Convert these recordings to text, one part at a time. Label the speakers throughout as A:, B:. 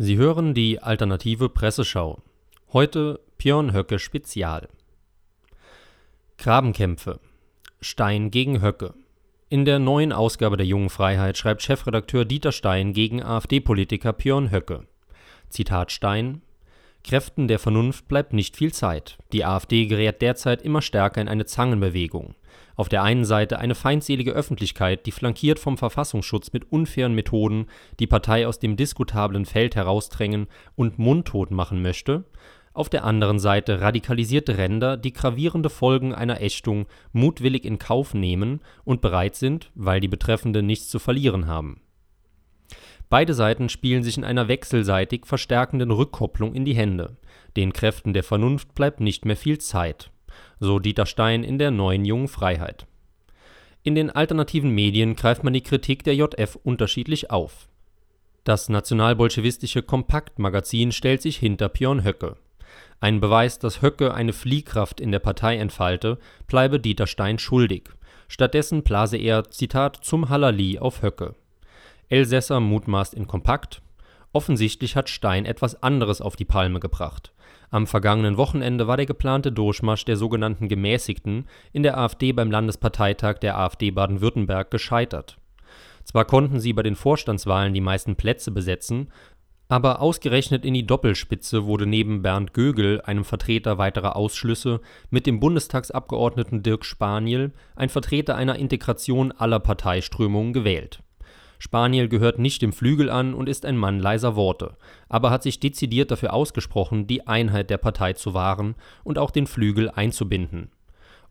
A: Sie hören die alternative Presseschau. Heute Björn Höcke Spezial. Grabenkämpfe. Stein gegen Höcke. In der neuen Ausgabe der Jungen Freiheit schreibt Chefredakteur Dieter Stein gegen AfD-Politiker Björn Höcke. Zitat Stein: Kräften der Vernunft bleibt nicht viel Zeit. Die AfD gerät derzeit immer stärker in eine Zangenbewegung. Auf der einen Seite eine feindselige Öffentlichkeit, die flankiert vom Verfassungsschutz mit unfairen Methoden die Partei aus dem diskutablen Feld herausdrängen und mundtot machen möchte, auf der anderen Seite radikalisierte Ränder, die gravierende Folgen einer Ächtung mutwillig in Kauf nehmen und bereit sind, weil die Betreffenden nichts zu verlieren haben. Beide Seiten spielen sich in einer wechselseitig verstärkenden Rückkopplung in die Hände. Den Kräften der Vernunft bleibt nicht mehr viel Zeit so Dieter Stein in der Neuen Jungen Freiheit. In den alternativen Medien greift man die Kritik der JF unterschiedlich auf. Das nationalbolschewistische Kompaktmagazin stellt sich hinter Björn Höcke. Ein Beweis, dass Höcke eine Fliehkraft in der Partei entfalte, bleibe Dieter Stein schuldig. Stattdessen blase er, Zitat, zum Halali auf Höcke. Elsässer mutmaßt in Kompakt. Offensichtlich hat Stein etwas anderes auf die Palme gebracht. Am vergangenen Wochenende war der geplante Durchmarsch der sogenannten Gemäßigten in der AfD beim Landesparteitag der AfD Baden-Württemberg gescheitert. Zwar konnten sie bei den Vorstandswahlen die meisten Plätze besetzen, aber ausgerechnet in die Doppelspitze wurde neben Bernd Gögel, einem Vertreter weiterer Ausschlüsse, mit dem Bundestagsabgeordneten Dirk Spaniel ein Vertreter einer Integration aller Parteiströmungen gewählt Spaniel gehört nicht dem Flügel an und ist ein Mann leiser Worte, aber hat sich dezidiert dafür ausgesprochen, die Einheit der Partei zu wahren und auch den Flügel einzubinden.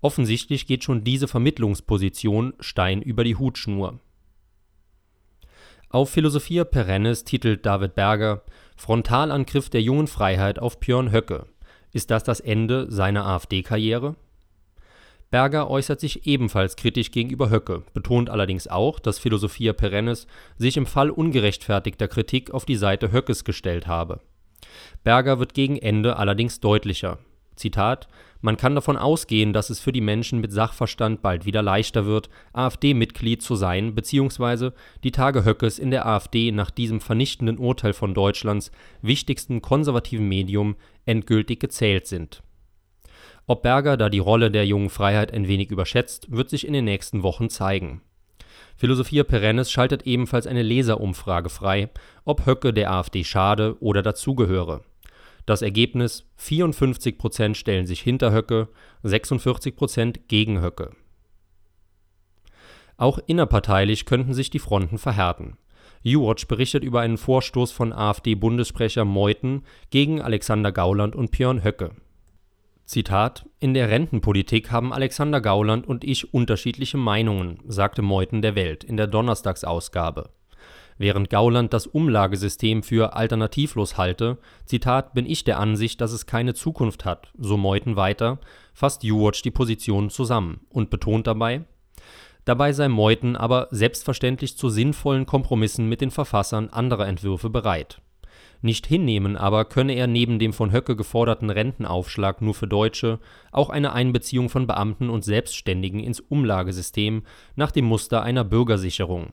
A: Offensichtlich geht schon diese Vermittlungsposition Stein über die Hutschnur. Auf Philosophia Perennis titelt David Berger Frontalangriff der jungen Freiheit auf Björn Höcke. Ist das das Ende seiner AfD-Karriere? Berger äußert sich ebenfalls kritisch gegenüber Höcke, betont allerdings auch, dass Philosophia Perennis sich im Fall ungerechtfertigter Kritik auf die Seite Höckes gestellt habe. Berger wird gegen Ende allerdings deutlicher. Zitat: Man kann davon ausgehen, dass es für die Menschen mit Sachverstand bald wieder leichter wird, AfD-Mitglied zu sein bzw. die Tage Höckes in der AfD nach diesem vernichtenden Urteil von Deutschlands wichtigsten konservativen Medium endgültig gezählt sind ob Berger da die Rolle der Jungen Freiheit ein wenig überschätzt, wird sich in den nächsten Wochen zeigen. Philosophia Perennis schaltet ebenfalls eine Leserumfrage frei, ob Höcke der AfD schade oder dazugehöre. Das Ergebnis: 54 Prozent stellen sich hinter Höcke, 46 Prozent gegen Höcke. Auch innerparteilich könnten sich die Fronten verhärten. U-Watch berichtet über einen Vorstoß von AfD-Bundessprecher Meuthen gegen Alexander Gauland und Björn Höcke Zitat: In der Rentenpolitik haben Alexander Gauland und ich unterschiedliche Meinungen, sagte Meuthen der Welt in der Donnerstagsausgabe. Während Gauland das Umlagesystem für alternativlos halte, Zitat, bin ich der Ansicht, dass es keine Zukunft hat, so Meuthen weiter, fasst U-Watch die Positionen zusammen und betont dabei, dabei sei Meuthen aber selbstverständlich zu sinnvollen Kompromissen mit den Verfassern anderer Entwürfe bereit nicht hinnehmen aber könne er neben dem von Höcke geforderten Rentenaufschlag nur für Deutsche auch eine Einbeziehung von Beamten und Selbstständigen ins Umlagesystem nach dem Muster einer Bürgersicherung.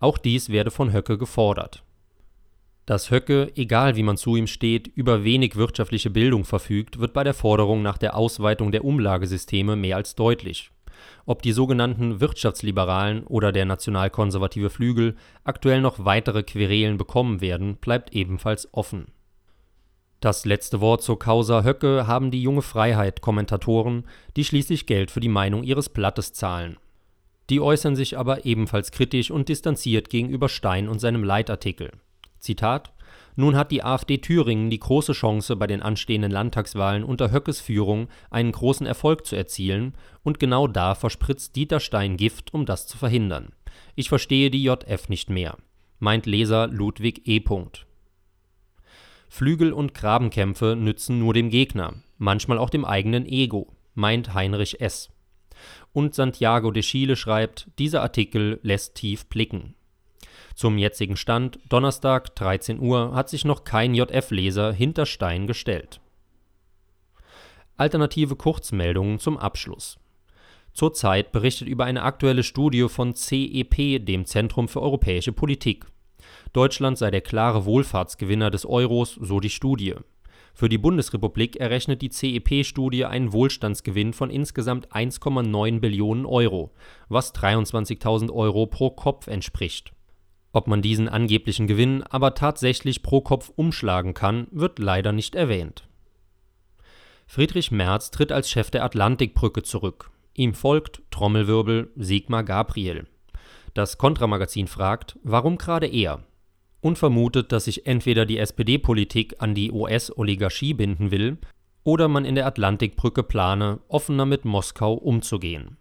A: Auch dies werde von Höcke gefordert. Dass Höcke, egal wie man zu ihm steht, über wenig wirtschaftliche Bildung verfügt, wird bei der Forderung nach der Ausweitung der Umlagesysteme mehr als deutlich ob die sogenannten Wirtschaftsliberalen oder der nationalkonservative Flügel aktuell noch weitere Querelen bekommen werden, bleibt ebenfalls offen. Das letzte Wort zur Causa Höcke haben die junge Freiheit-Kommentatoren, die schließlich Geld für die Meinung ihres Blattes zahlen. Die äußern sich aber ebenfalls kritisch und distanziert gegenüber Stein und seinem Leitartikel. Zitat nun hat die AfD Thüringen die große Chance, bei den anstehenden Landtagswahlen unter Höckes Führung einen großen Erfolg zu erzielen, und genau da verspritzt Dieter Stein Gift, um das zu verhindern. Ich verstehe die JF nicht mehr, meint Leser Ludwig E. Flügel- und Grabenkämpfe nützen nur dem Gegner, manchmal auch dem eigenen Ego, meint Heinrich S. Und Santiago de Chile schreibt, dieser Artikel lässt tief blicken. Zum jetzigen Stand, Donnerstag 13 Uhr, hat sich noch kein JF-Leser hinter Stein gestellt. Alternative Kurzmeldungen zum Abschluss. Zurzeit berichtet über eine aktuelle Studie von CEP, dem Zentrum für europäische Politik. Deutschland sei der klare Wohlfahrtsgewinner des Euros, so die Studie. Für die Bundesrepublik errechnet die CEP-Studie einen Wohlstandsgewinn von insgesamt 1,9 Billionen Euro, was 23.000 Euro pro Kopf entspricht. Ob man diesen angeblichen Gewinn aber tatsächlich pro Kopf umschlagen kann, wird leider nicht erwähnt. Friedrich Merz tritt als Chef der Atlantikbrücke zurück. Ihm folgt Trommelwirbel Sigmar Gabriel. Das Kontramagazin fragt, warum gerade er? Und vermutet, dass sich entweder die SPD-Politik an die US-Oligarchie binden will oder man in der Atlantikbrücke plane, offener mit Moskau umzugehen.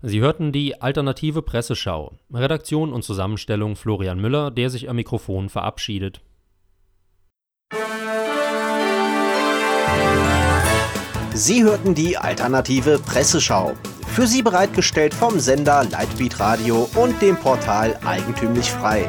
A: Sie hörten die alternative Presseschau. Redaktion und Zusammenstellung Florian Müller, der sich am Mikrofon verabschiedet.
B: Sie hörten die alternative Presseschau. Für Sie bereitgestellt vom Sender Lightbeat Radio und dem Portal Eigentümlich Frei.